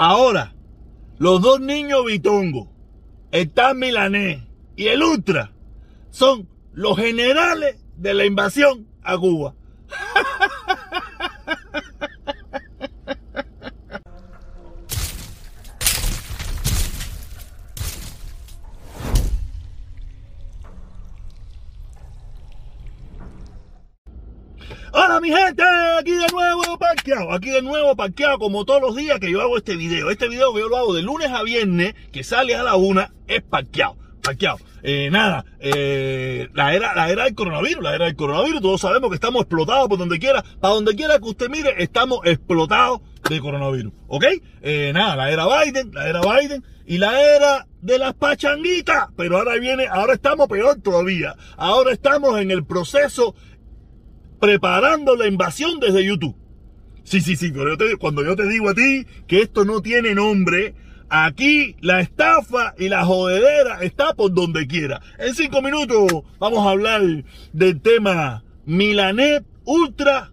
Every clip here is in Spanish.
Ahora, los dos niños bitongo, el Milanés y el Ultra, son los generales de la invasión a Cuba. Mi gente, aquí de nuevo parqueado, aquí de nuevo parqueado como todos los días que yo hago este video. Este video que yo lo hago de lunes a viernes, que sale a la una, es parqueado, parqueado. Eh, nada, eh, la, era, la era del coronavirus, la era del coronavirus, todos sabemos que estamos explotados por donde quiera, para donde quiera que usted mire, estamos explotados de coronavirus, ¿ok? Eh, nada, la era Biden, la era Biden y la era de las pachanguitas, pero ahora viene, ahora estamos peor todavía, ahora estamos en el proceso preparando la invasión desde YouTube. Sí, sí, sí, pero cuando yo te digo a ti que esto no tiene nombre, aquí la estafa y la jodedera está por donde quiera. En cinco minutos vamos a hablar del tema Milanet Ultra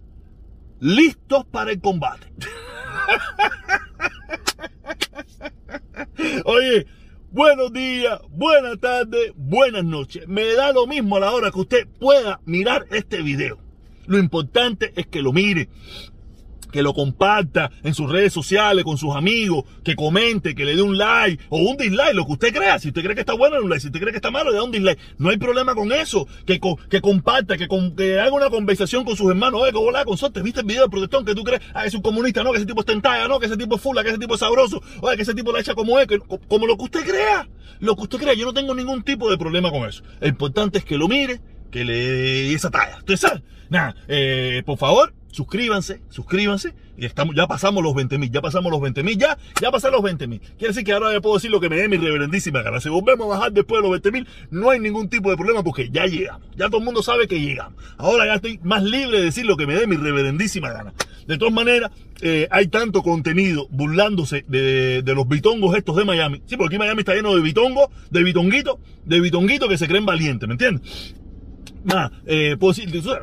listos para el combate. Oye, buenos días, buenas tardes, buenas noches. Me da lo mismo a la hora que usted pueda mirar este video. Lo importante es que lo mire, que lo comparta en sus redes sociales con sus amigos, que comente, que le dé un like o un dislike, lo que usted crea. Si usted cree que está bueno, un like. Si usted cree que está malo, le da un dislike. No hay problema con eso. Que, que comparta, que, con- que haga una conversación con sus hermanos. Oye, ¿cómo la consorte? ¿Viste el video del protestón que tú crees? Ah, es un comunista, no, que ese tipo es tentaya, no, que ese tipo es fula, que ese tipo es sabroso. Oye, que ese tipo la echa como es, que- co- como lo que usted crea. Lo que usted crea. Yo no tengo ningún tipo de problema con eso. Lo importante es que lo mire, que esa talla. ¿Usted sabe? Nada, eh, por favor, suscríbanse, suscríbanse. Ya pasamos los 20 mil, ya pasamos los 20 mil, ya, ya pasaron los 20 mil. Quiere decir que ahora ya puedo decir lo que me dé mi reverendísima gana. Si volvemos a bajar después de los 20 mil, no hay ningún tipo de problema porque ya llegamos. Ya todo el mundo sabe que llegamos. Ahora ya estoy más libre de decir lo que me dé mi reverendísima gana. De todas maneras, eh, hay tanto contenido burlándose de, de los bitongos estos de Miami. Sí, porque aquí Miami está lleno de bitongos, de bitonguitos, de bitonguitos que se creen valientes, ¿me entiendes? Nada, eh,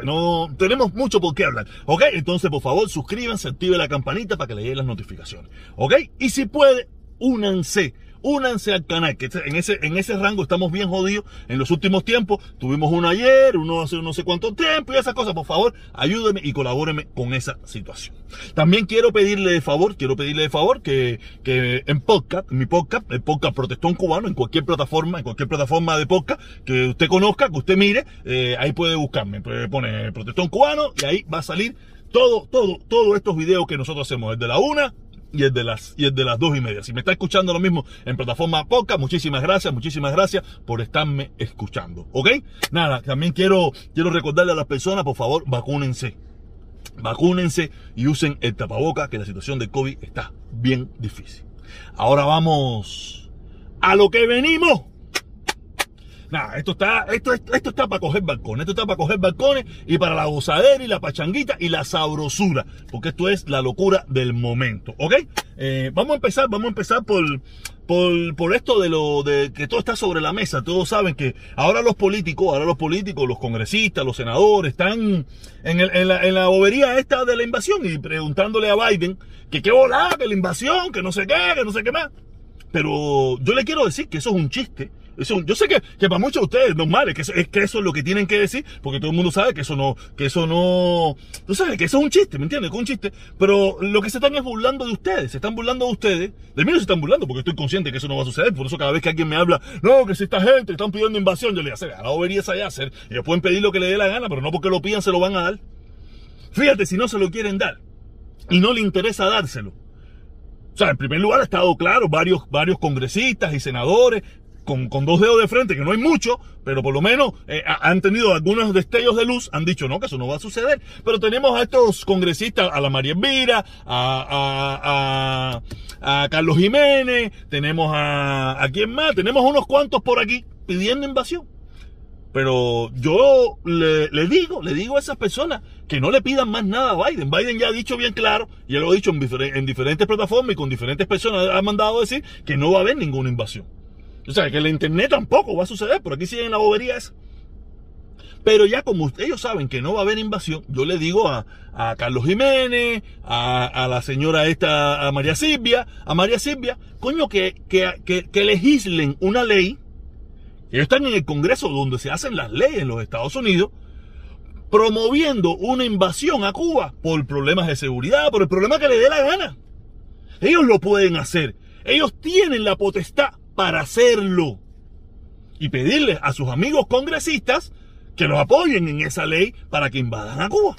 no tenemos mucho por qué hablar. ¿Ok? Entonces, por favor, suscríbanse, active la campanita para que le lleguen las notificaciones. ¿Ok? Y si puede, únanse. Únanse al canal, que en ese, en ese rango estamos bien jodidos en los últimos tiempos. Tuvimos uno ayer, uno hace no sé cuánto tiempo y esas cosas. Por favor, ayúdenme y colabórenme con esa situación. También quiero pedirle de favor, quiero pedirle de favor que, que en podcast, en mi podcast, el podcast Protestón Cubano, en cualquier plataforma, en cualquier plataforma de podcast que usted conozca, que usted mire, eh, ahí puede buscarme. Pues Pone Protestón Cubano y ahí va a salir todo, todo, todos estos videos que nosotros hacemos desde la una y el de las y el las dos y media. Si me está escuchando lo mismo en plataforma podcast, muchísimas gracias, muchísimas gracias por estarme escuchando. ¿Ok? Nada, también quiero, quiero recordarle a las personas, por favor, vacúnense. Vacúnense y usen el tapaboca, que la situación de COVID está bien difícil. Ahora vamos a lo que venimos. Nada, esto está, esto, esto, está para coger balcones, esto está para coger balcones y para la gozadera y la pachanguita y la sabrosura, porque esto es la locura del momento, ¿ok? Eh, vamos a empezar, vamos a empezar por, por, por esto de lo de que todo está sobre la mesa. Todos saben que ahora los políticos, ahora los políticos, los congresistas, los senadores están en, el- en la, en la bobería esta de la invasión y preguntándole a Biden que qué volá, que la invasión, que no sé qué, que no sé qué más. Pero yo le quiero decir que eso es un chiste. Yo sé que, que para muchos de ustedes normales, que es que eso es lo que tienen que decir, porque todo el mundo sabe que eso no, que eso no, tú sabes, que eso es un chiste, ¿me entiendes? Que es un chiste. Pero lo que se están es burlando de ustedes, se están burlando de ustedes. De mí no se están burlando, porque estoy consciente que eso no va a suceder. Por eso cada vez que alguien me habla, no, que si esta gente están pidiendo invasión, yo le digo, a la bobería esa ya hacer. Ellos pueden pedir lo que le dé la gana, pero no porque lo pidan se lo van a dar. Fíjate, si no se lo quieren dar y no le interesa dárselo. O sea, en primer lugar ha estado claro, varios, varios congresistas y senadores con, con dos dedos de frente, que no hay mucho, pero por lo menos eh, ha- han tenido algunos destellos de luz, han dicho no, que eso no va a suceder. Pero tenemos a estos congresistas, a la María Elvira, a, a, a, a Carlos Jiménez, tenemos a, quién más, tenemos unos cuantos por aquí pidiendo invasión. Pero yo le, digo, le digo a esas personas que no le pidan más nada a Biden. Biden ya ha dicho bien claro, y él lo ha dicho en, en diferentes plataformas y con diferentes personas, ha mandado decir que no va a haber ninguna invasión. O sea, que el internet tampoco va a suceder, por aquí siguen la bobería esa. Pero ya como ellos saben que no va a haber invasión, yo le digo a, Carlos Jiménez, a, la señora esta, a María Silvia, a María Silvia, coño, que, que, que, legislen una ley. Ellos están en el Congreso donde se hacen las leyes en los Estados Unidos, promoviendo una invasión a Cuba por problemas de seguridad, por el problema que le dé la gana. Ellos lo pueden hacer. Ellos tienen la potestad para hacerlo. Y pedirles a sus amigos congresistas que los apoyen en esa ley para que invadan a Cuba.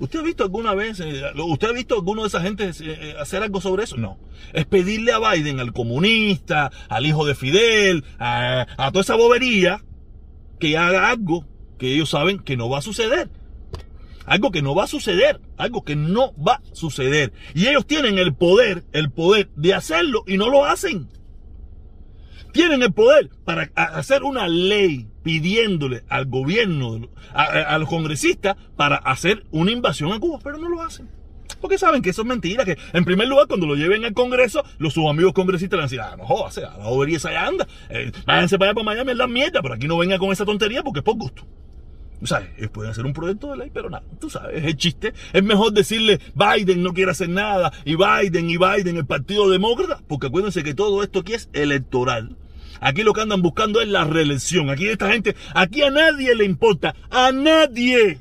¿Usted ha visto alguna vez, eh, usted ha visto alguno de esa gente eh, eh, hacer algo sobre eso? No. Es pedirle a Biden, al comunista, al hijo de Fidel, a, a toda esa bobería, que haga algo que ellos saben que no va a suceder. Algo que no va a suceder, algo que no va a suceder. Y ellos tienen el poder, el poder de hacerlo y no lo hacen. Tienen el poder para hacer una ley pidiéndole al gobierno, a, los congresistas, para hacer una invasión a Cuba, pero no lo hacen. Porque saben que eso es mentira, que en primer lugar cuando lo lleven al Congreso, los sus amigos congresistas le van a decir, ah, no jodas, la ya anda, eh, váyanse para allá para Miami, es la mierda, pero aquí no venga con esa tontería porque es por gusto. ¿Sabes? Ellos pueden hacer un proyecto de ley, pero nada, tú sabes, es el chiste. Es mejor decirle Biden no quiere hacer nada y Biden y Biden el Partido Demócrata, porque acuérdense que todo esto aquí es electoral. Aquí lo que andan buscando es la reelección. Aquí esta gente, aquí a nadie le importa, a nadie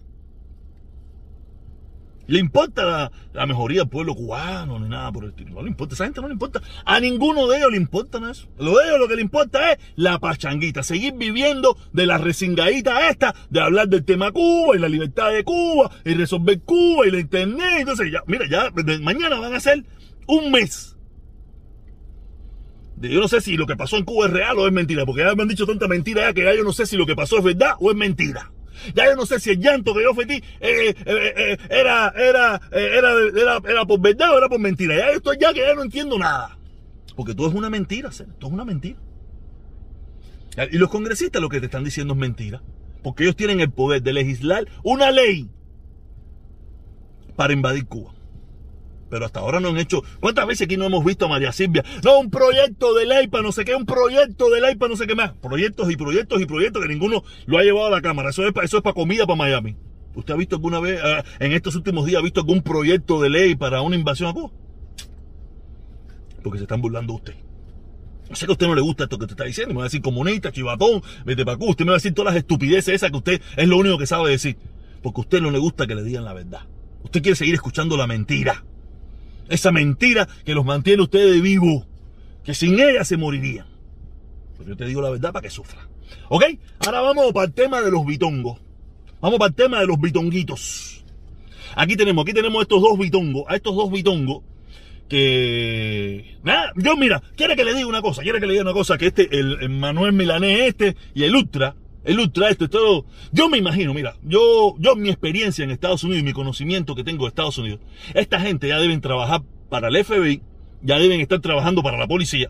le importa la, mejoría del pueblo cubano ni nada por el estilo. No le importa, esa gente no le importa. A ninguno de ellos le importa eso. Lo de ellos lo que le importa es la pachanguita, seguir viviendo de la resingadita esta, de hablar del tema Cuba y la libertad de Cuba y resolver Cuba y la internet. Entonces, ya, mira, ya mañana van a ser un mes. Yo no sé si lo que pasó en Cuba es real o es mentira, porque ya me han dicho tanta mentira ya que ya yo no sé si lo que pasó es verdad o es mentira. Ya yo no sé si el llanto que yo fetí eh, eh, eh, era, era, era, era, era, por verdad o era por mentira. Ya esto ya que ya no entiendo nada. Porque todo es una mentira, todo es una mentira. Y los congresistas lo que te están diciendo es mentira. Porque ellos tienen el poder de legislar una ley para invadir Cuba. Pero hasta ahora no han hecho. ¿Cuántas veces aquí no hemos visto a María Silvia? No, un proyecto de ley para no sé qué, un proyecto de ley para no sé qué más. Proyectos y proyectos y proyectos que ninguno lo ha llevado a la Cámara. Eso es para, eso es para comida para Miami. ¿Usted ha visto alguna vez, ah, en estos últimos días, ha visto algún proyecto de ley para una invasión a Cuba? Porque se están burlando de usted. No sé que a usted no le gusta esto que te está diciendo. Me va a decir comunista, chivatón, vete para Cuba. Usted me va a decir todas las estupideces esas que usted es lo único que sabe decir. Porque a usted no le gusta que le digan la verdad. Usted quiere seguir escuchando la mentira. Esa mentira que los mantiene ustedes vivos. Que sin ella se morirían. Pero yo te digo la verdad para que sufra. ¿Ok? Ahora vamos para el tema de los bitongos. Vamos para el tema de los bitonguitos. Aquí tenemos, aquí tenemos estos dos bitongos. A estos dos bitongos que nada, yo mira, quiere que le diga una cosa, quiere que le diga una cosa, que este, el, Manuel Milanés este y el Ultra, el Ultra este, todo, yo me imagino, mira, yo, yo mi experiencia en Estados Unidos y mi conocimiento que tengo de Estados Unidos, esta gente ya deben trabajar para el FBI, ya deben estar trabajando para la policía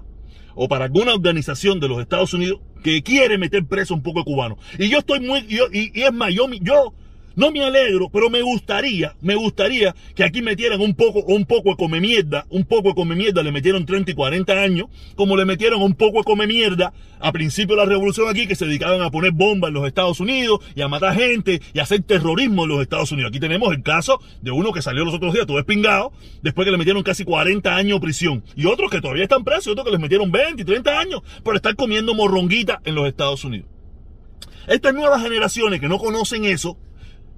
o para alguna organización de los Estados Unidos que quiere meter preso un poco de cubanos. Y yo estoy muy, yo, y, es más, yo no me alegro, pero me gustaría, me gustaría que aquí metieran un poco, un poco de come mierda, un poco de come mierda, le metieron 30 y 40 años, como le metieron un poco de come mierda a principio de la revolución aquí, que se dedicaban a poner bombas en los Estados Unidos y a matar gente y a hacer terrorismo en los Estados Unidos. Aquí tenemos el caso de uno que salió los otros días todo espingado, después que le metieron casi 40 años de prisión. Y otros que todavía están presos, otros que les metieron 20 y 30 años por estar comiendo morronguita en los Estados Unidos. Estas nuevas generaciones que no conocen eso,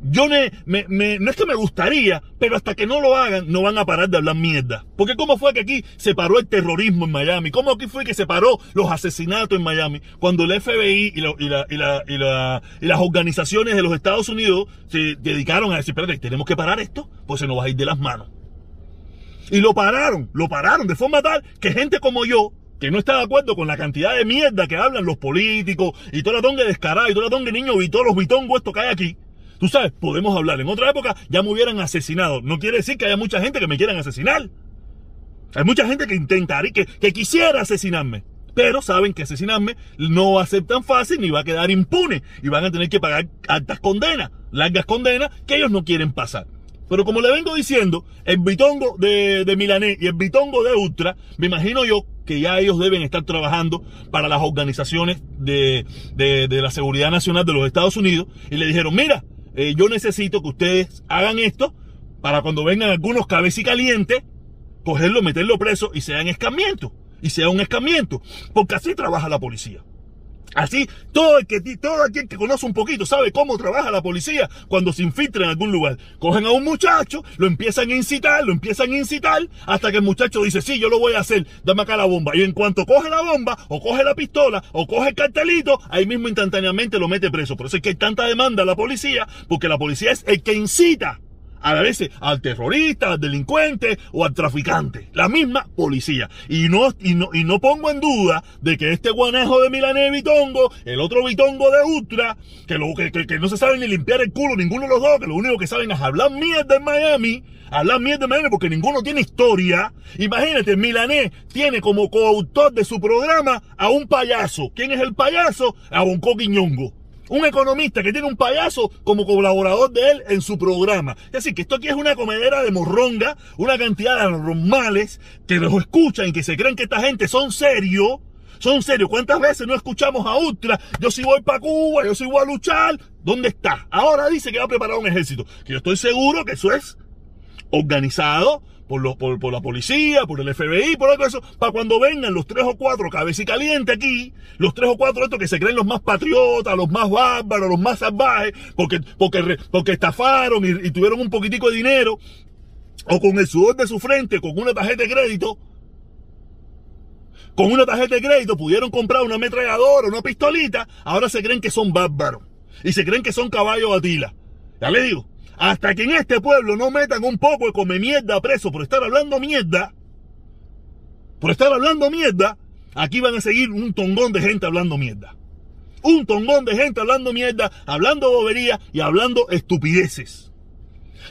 yo me, me, no es que me gustaría, pero hasta que no lo hagan, no van a parar de hablar mierda. Porque cómo fue que aquí se paró el terrorismo en Miami, cómo aquí fue que se paró los asesinatos en Miami, cuando el FBI y, la, y, la, y, la, y, las organizaciones de los Estados Unidos se dedicaron a decir, espérate, tenemos que parar esto, pues se nos va a ir de las manos. Y lo pararon, lo pararon de forma tal que gente como yo, que no está de acuerdo con la cantidad de mierda que hablan los políticos y todo la tongue descarada y todo la tongue niño y todos los bitongos que hay aquí, Tú sabes, podemos hablar. En otra época ya me hubieran asesinado. No quiere decir que haya mucha gente que me quieran asesinar. Hay mucha gente que intentaría, que, que quisiera asesinarme. Pero saben que asesinarme no va a ser tan fácil ni va a quedar impune. Y van a tener que pagar altas condenas, largas condenas que ellos no quieren pasar. Pero como le vengo diciendo, el bitongo de, de y el bitongo de Ultra, me imagino yo que ya ellos deben estar trabajando para las organizaciones de, de, de la seguridad nacional de los Estados Unidos y le dijeron, mira, eh, yo necesito que ustedes hagan esto para cuando vengan algunos cabezas y calientes, cogerlo, meterlo preso y sean escamiento. Y sea un escamiento. Porque así trabaja la policía. Así, todo, el que, todo aquel que conoce un poquito sabe cómo trabaja la policía cuando se infiltra en algún lugar. Cogen a un muchacho, lo empiezan a incitar, lo empiezan a incitar, hasta que el muchacho dice, sí, yo lo voy a hacer, dame acá la bomba. Y en cuanto coge la bomba, o coge la pistola, o coge el cartelito, ahí mismo instantáneamente lo mete preso. Por eso es que hay tanta demanda a la policía, porque la policía es el que incita a veces al terrorista, al delincuente o al traficante. La misma policía. Y no, y no, y no pongo en duda de que este guanejo de Milané Bitongo, el otro Bitongo de Ultra, que, lo, que, que, no se sabe ni limpiar el culo, ninguno de los dos, que lo único que saben es hablar mierda en Miami, hablar mierda en Miami porque ninguno tiene historia. Imagínate, Milané tiene como coautor de su programa a un payaso. ¿Quién es el payaso? A Bonco Quiñongo un economista que tiene un payaso como colaborador de él en su programa. Es decir, que esto aquí es una comedera de morronga, una cantidad de anormales que los escuchan y que se creen que esta gente son serios. Son serios. ¿Cuántas veces no escuchamos a Ultra? Yo sí voy para Cuba, yo sí voy a luchar. ¿Dónde está? Ahora dice que va a preparar un ejército. Que yo estoy seguro que eso es organizado por, por, la policía, por el FBI, por algo eso, para cuando vengan los tres o cuatro cabeza caliente aquí, los tres o cuatro estos que se creen los más patriotas, los más bárbaros, los más salvajes, porque, porque, porque estafaron y, tuvieron un poquitico de dinero, o con el sudor de su frente, con una tarjeta de crédito, con una tarjeta de crédito pudieron comprar una ametralladora, una pistolita, ahora se creen que son bárbaros. Y se creen que son caballos atila. Ya le digo, hasta que en este pueblo no metan un poco de come mierda preso por estar hablando mierda, por estar hablando mierda, aquí van a seguir un tongón de gente hablando mierda. Un tongón de gente hablando mierda, hablando bobería y hablando estupideces.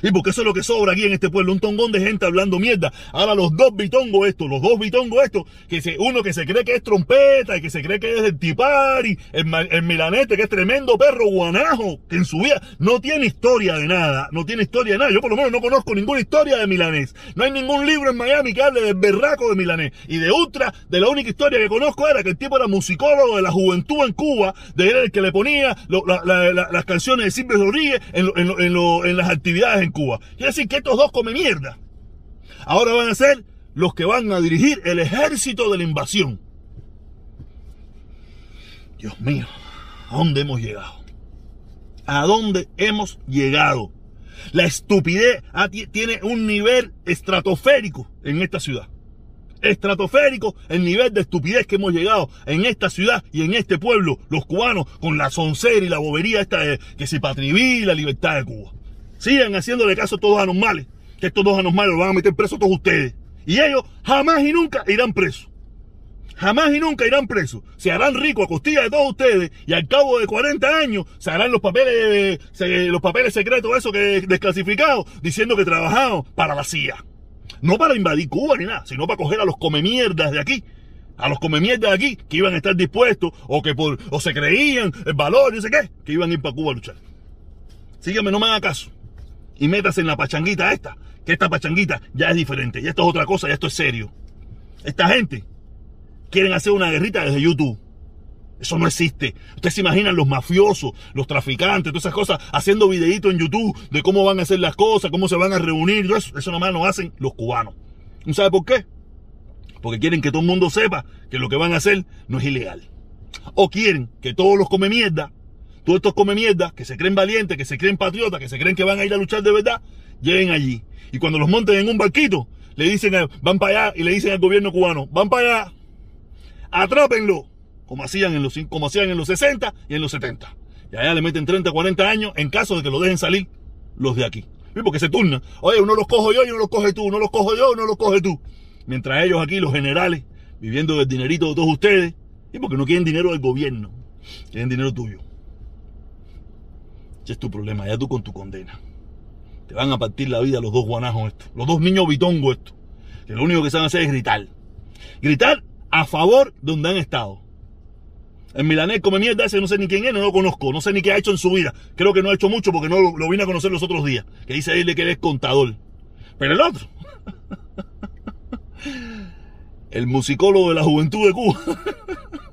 Y porque eso es lo que sobra aquí en este pueblo, un tongón de gente hablando mierda. Ahora los dos bitongos estos, los dos bitongos estos, que se, uno que se cree que es trompeta y que se cree que es el tipari, el, el milanete que es tremendo perro guanajo, que en su vida no tiene historia de nada, no tiene historia de nada. Yo por lo menos no conozco ninguna historia de milanés. No hay ningún libro en Miami que hable del berraco de milanés. Y de Ultra, de la única historia que conozco era que el tipo era musicólogo de la juventud en Cuba, de él el que le ponía las canciones de Silvio Rodríguez en, en las actividades en Cuba. Quiere decir que estos dos comen mierda. Ahora van a ser los que van a dirigir el ejército de la invasión. Dios mío, ¿a dónde hemos llegado? ¿A dónde hemos llegado? La estupidez tiene un nivel estratosférico en esta ciudad. Estratosférico el nivel de estupidez que hemos llegado en esta ciudad y en este pueblo, los cubanos, con la soncera y la bobería esta de que se patriví la libertad de Cuba. Sigan haciéndole caso a todos anormales, que estos dos anormales los van a meter presos todos ustedes. Y ellos jamás y nunca irán presos. Jamás y nunca irán presos. Se harán ricos a costilla de todos ustedes y al cabo de 40 años se harán los papeles, los papeles secretos, eso que desclasificados, diciendo que trabajaron para la CIA. No para invadir Cuba ni nada, sino para coger a los comemierdas de aquí. A los comemierdas de aquí que iban a estar dispuestos o que por, o se creían el valor, no sé qué, que iban a ir para Cuba a luchar. Sígueme, no me haga caso y métase en la pachanguita esta, que esta pachanguita ya es diferente, ya esto es otra cosa, ya esto es serio. Esta gente quieren hacer una guerrita desde YouTube. Eso no existe. Ustedes se imaginan los mafiosos, los traficantes, todas esas cosas, haciendo videitos en YouTube de cómo van a hacer las cosas, cómo se van a reunir. Eso, eso nomás lo hacen los cubanos. ¿No sabe por qué? Porque quieren que todo el mundo sepa que lo que van a hacer no es ilegal. O quieren que todos los come mierda todos estos come mierda, que se creen valientes, que se creen patriotas, que se creen que van a ir a luchar de verdad, lleguen allí. Y cuando los monten en un barquito, le dicen, van para allá y le dicen al gobierno cubano, van para allá, atrápenlo, como hacían en los, como hacían en los 60 y en los 70. Y allá le meten 30, 40 años en caso de que lo dejen salir los de aquí. Porque se turnan. Oye, uno los cojo yo y uno los coge tú, uno los cojo yo, uno los coge tú. Mientras ellos aquí, los generales, viviendo del dinerito de todos ustedes, y porque no quieren dinero del gobierno, quieren dinero tuyo es tu problema, ya tú con tu condena. Te van a partir la vida los dos guanajos estos, los dos niños bitongos estos, que lo único que saben hacer es gritar. Gritar a favor de donde han estado. El milanés come mierda ese, no sé ni quién es, no lo conozco, no sé ni qué ha hecho en su vida. Creo que no ha hecho mucho porque no lo, lo vine a conocer los otros días. Que dice él que él es contador. Pero el otro, el musicólogo de la juventud de Cuba.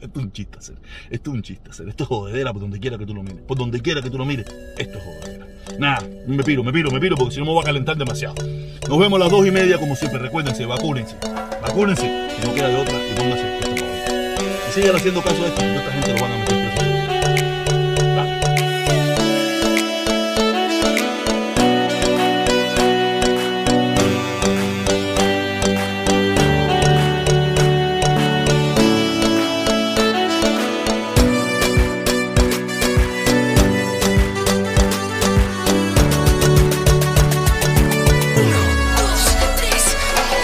Esto es un chiste hacer. Esto es un chiste hacer. Esto es jodedera por donde quiera que tú lo mires. Por donde quiera que tú lo mires. Esto es jodedera. Nada, me piro, me piro, me piro porque si no me voy a calentar demasiado. Nos vemos a las dos y media como siempre. Recuérdense, vacúnense. Vacúnense. Si no queda de otra, y pónganse esto para Y sigan haciendo caso a esto. Esta gente lo van a meter